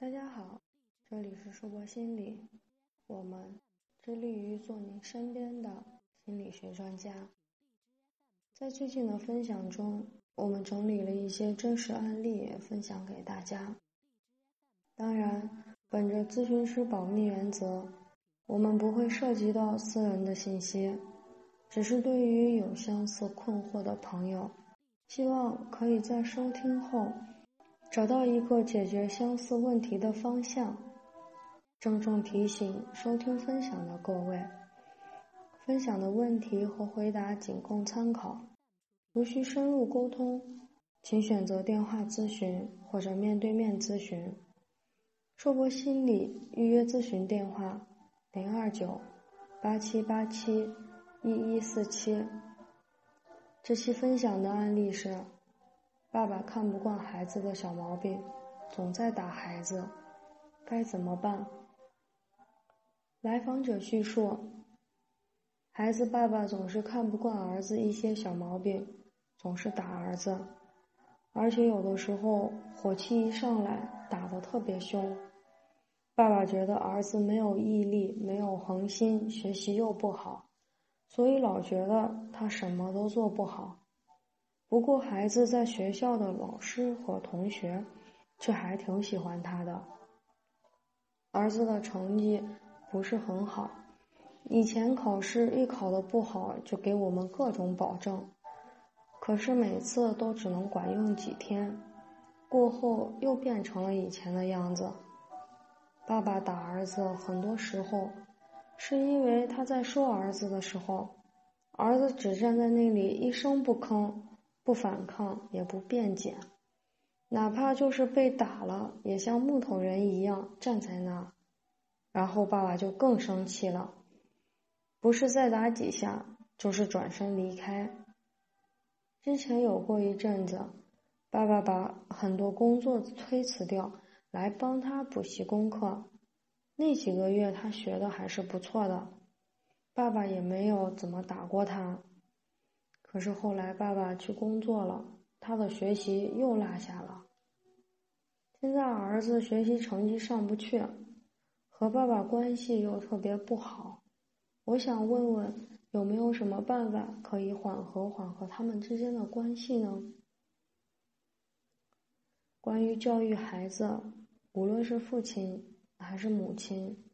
大家好，这里是硕博心理，我们致力于做您身边的心理学专家。在最近的分享中，我们整理了一些真实案例分享给大家。当然，本着咨询师保密原则，我们不会涉及到私人的信息，只是对于有相似困惑的朋友，希望可以在收听后。找到一个解决相似问题的方向。郑重提醒收听分享的各位，分享的问题和回答仅供参考，如需深入沟通，请选择电话咨询或者面对面咨询。硕博心理预约咨询电话：零二九八七八七一一四七。这期分享的案例是。爸爸看不惯孩子的小毛病，总在打孩子，该怎么办？来访者叙述：孩子爸爸总是看不惯儿子一些小毛病，总是打儿子，而且有的时候火气一上来打得特别凶。爸爸觉得儿子没有毅力，没有恒心，学习又不好，所以老觉得他什么都做不好。不过，孩子在学校的老师和同学却还挺喜欢他的。儿子的成绩不是很好，以前考试一考的不好就给我们各种保证，可是每次都只能管用几天，过后又变成了以前的样子。爸爸打儿子，很多时候是因为他在说儿子的时候，儿子只站在那里一声不吭。不反抗也不辩解，哪怕就是被打了，也像木头人一样站在那。然后爸爸就更生气了，不是再打几下，就是转身离开。之前有过一阵子，爸爸把很多工作推辞掉，来帮他补习功课。那几个月他学的还是不错的，爸爸也没有怎么打过他。可是后来爸爸去工作了，他的学习又落下了。现在儿子学习成绩上不去，和爸爸关系又特别不好。我想问问，有没有什么办法可以缓和缓和他们之间的关系呢？关于教育孩子，无论是父亲还是母亲，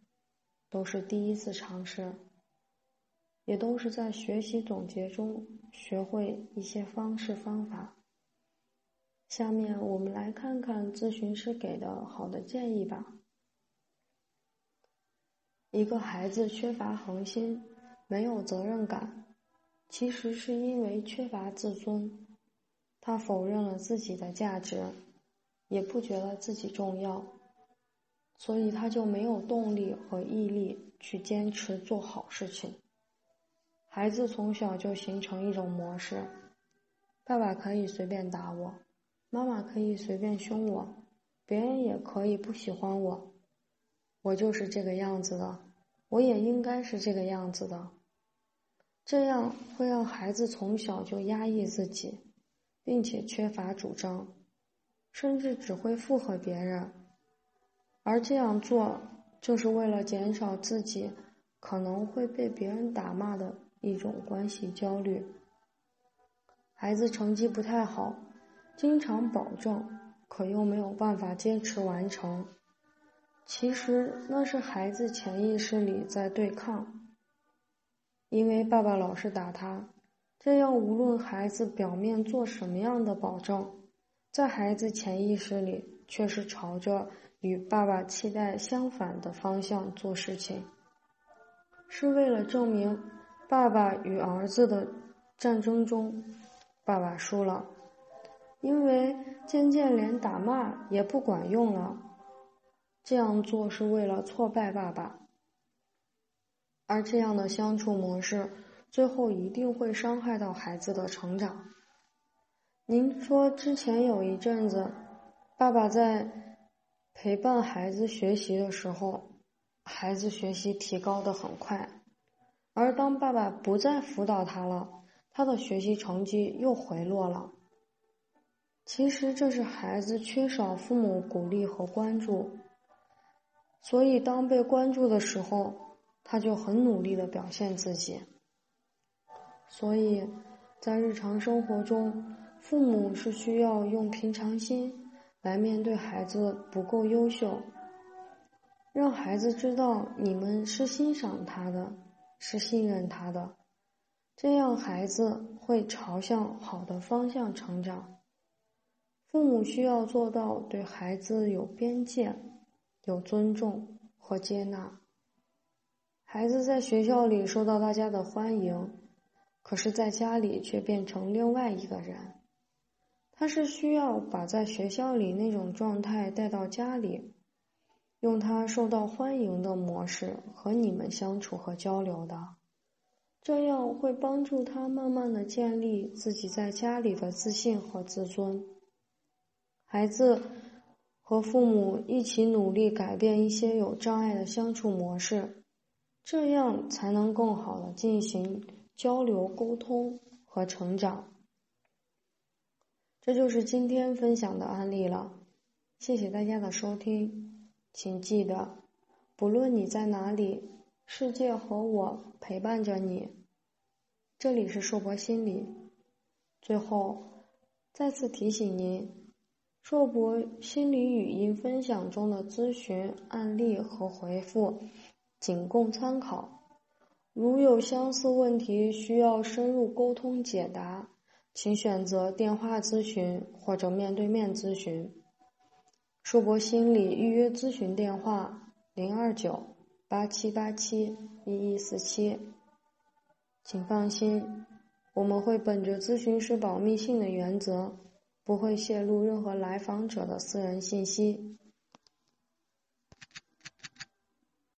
都是第一次尝试。也都是在学习总结中学会一些方式方法。下面我们来看看咨询师给的好的建议吧。一个孩子缺乏恒心，没有责任感，其实是因为缺乏自尊，他否认了自己的价值，也不觉得自己重要，所以他就没有动力和毅力去坚持做好事情。孩子从小就形成一种模式：爸爸可以随便打我，妈妈可以随便凶我，别人也可以不喜欢我，我就是这个样子的，我也应该是这个样子的。这样会让孩子从小就压抑自己，并且缺乏主张，甚至只会附和别人。而这样做，就是为了减少自己可能会被别人打骂的。一种关系焦虑，孩子成绩不太好，经常保证，可又没有办法坚持完成。其实那是孩子潜意识里在对抗，因为爸爸老是打他，这样无论孩子表面做什么样的保证，在孩子潜意识里却是朝着与爸爸期待相反的方向做事情，是为了证明。爸爸与儿子的战争中，爸爸输了，因为渐渐连打骂也不管用了。这样做是为了挫败爸爸，而这样的相处模式，最后一定会伤害到孩子的成长。您说之前有一阵子，爸爸在陪伴孩子学习的时候，孩子学习提高的很快。而当爸爸不再辅导他了，他的学习成绩又回落了。其实这是孩子缺少父母鼓励和关注，所以当被关注的时候，他就很努力的表现自己。所以，在日常生活中，父母是需要用平常心来面对孩子不够优秀，让孩子知道你们是欣赏他的，是信任他的，这样孩子会朝向好的方向成长。父母需要做到对孩子有边界。有尊重和接纳，孩子在学校里受到大家的欢迎，可是在家里却变成另外一个人。他是需要把在学校里那种状态带到家里，用他受到欢迎的模式和你们相处和交流的，这样会帮助他慢慢的建立自己在家里的自信和自尊。孩子。和父母一起努力改变一些有障碍的相处模式，这样才能更好的进行交流、沟通和成长。这就是今天分享的案例了，谢谢大家的收听，请记得，不论你在哪里，世界和我陪伴着你。这里是硕博心理，最后再次提醒您。硕博心理语音分享中的咨询案例和回复仅供参考，如有相似问题需要深入沟通解答，请选择电话咨询或者面对面咨询。硕博心理预约咨询电话：零二九八七八七一一四七。请放心，我们会本着咨询师保密性的原则。不会泄露任何来访者的私人信息。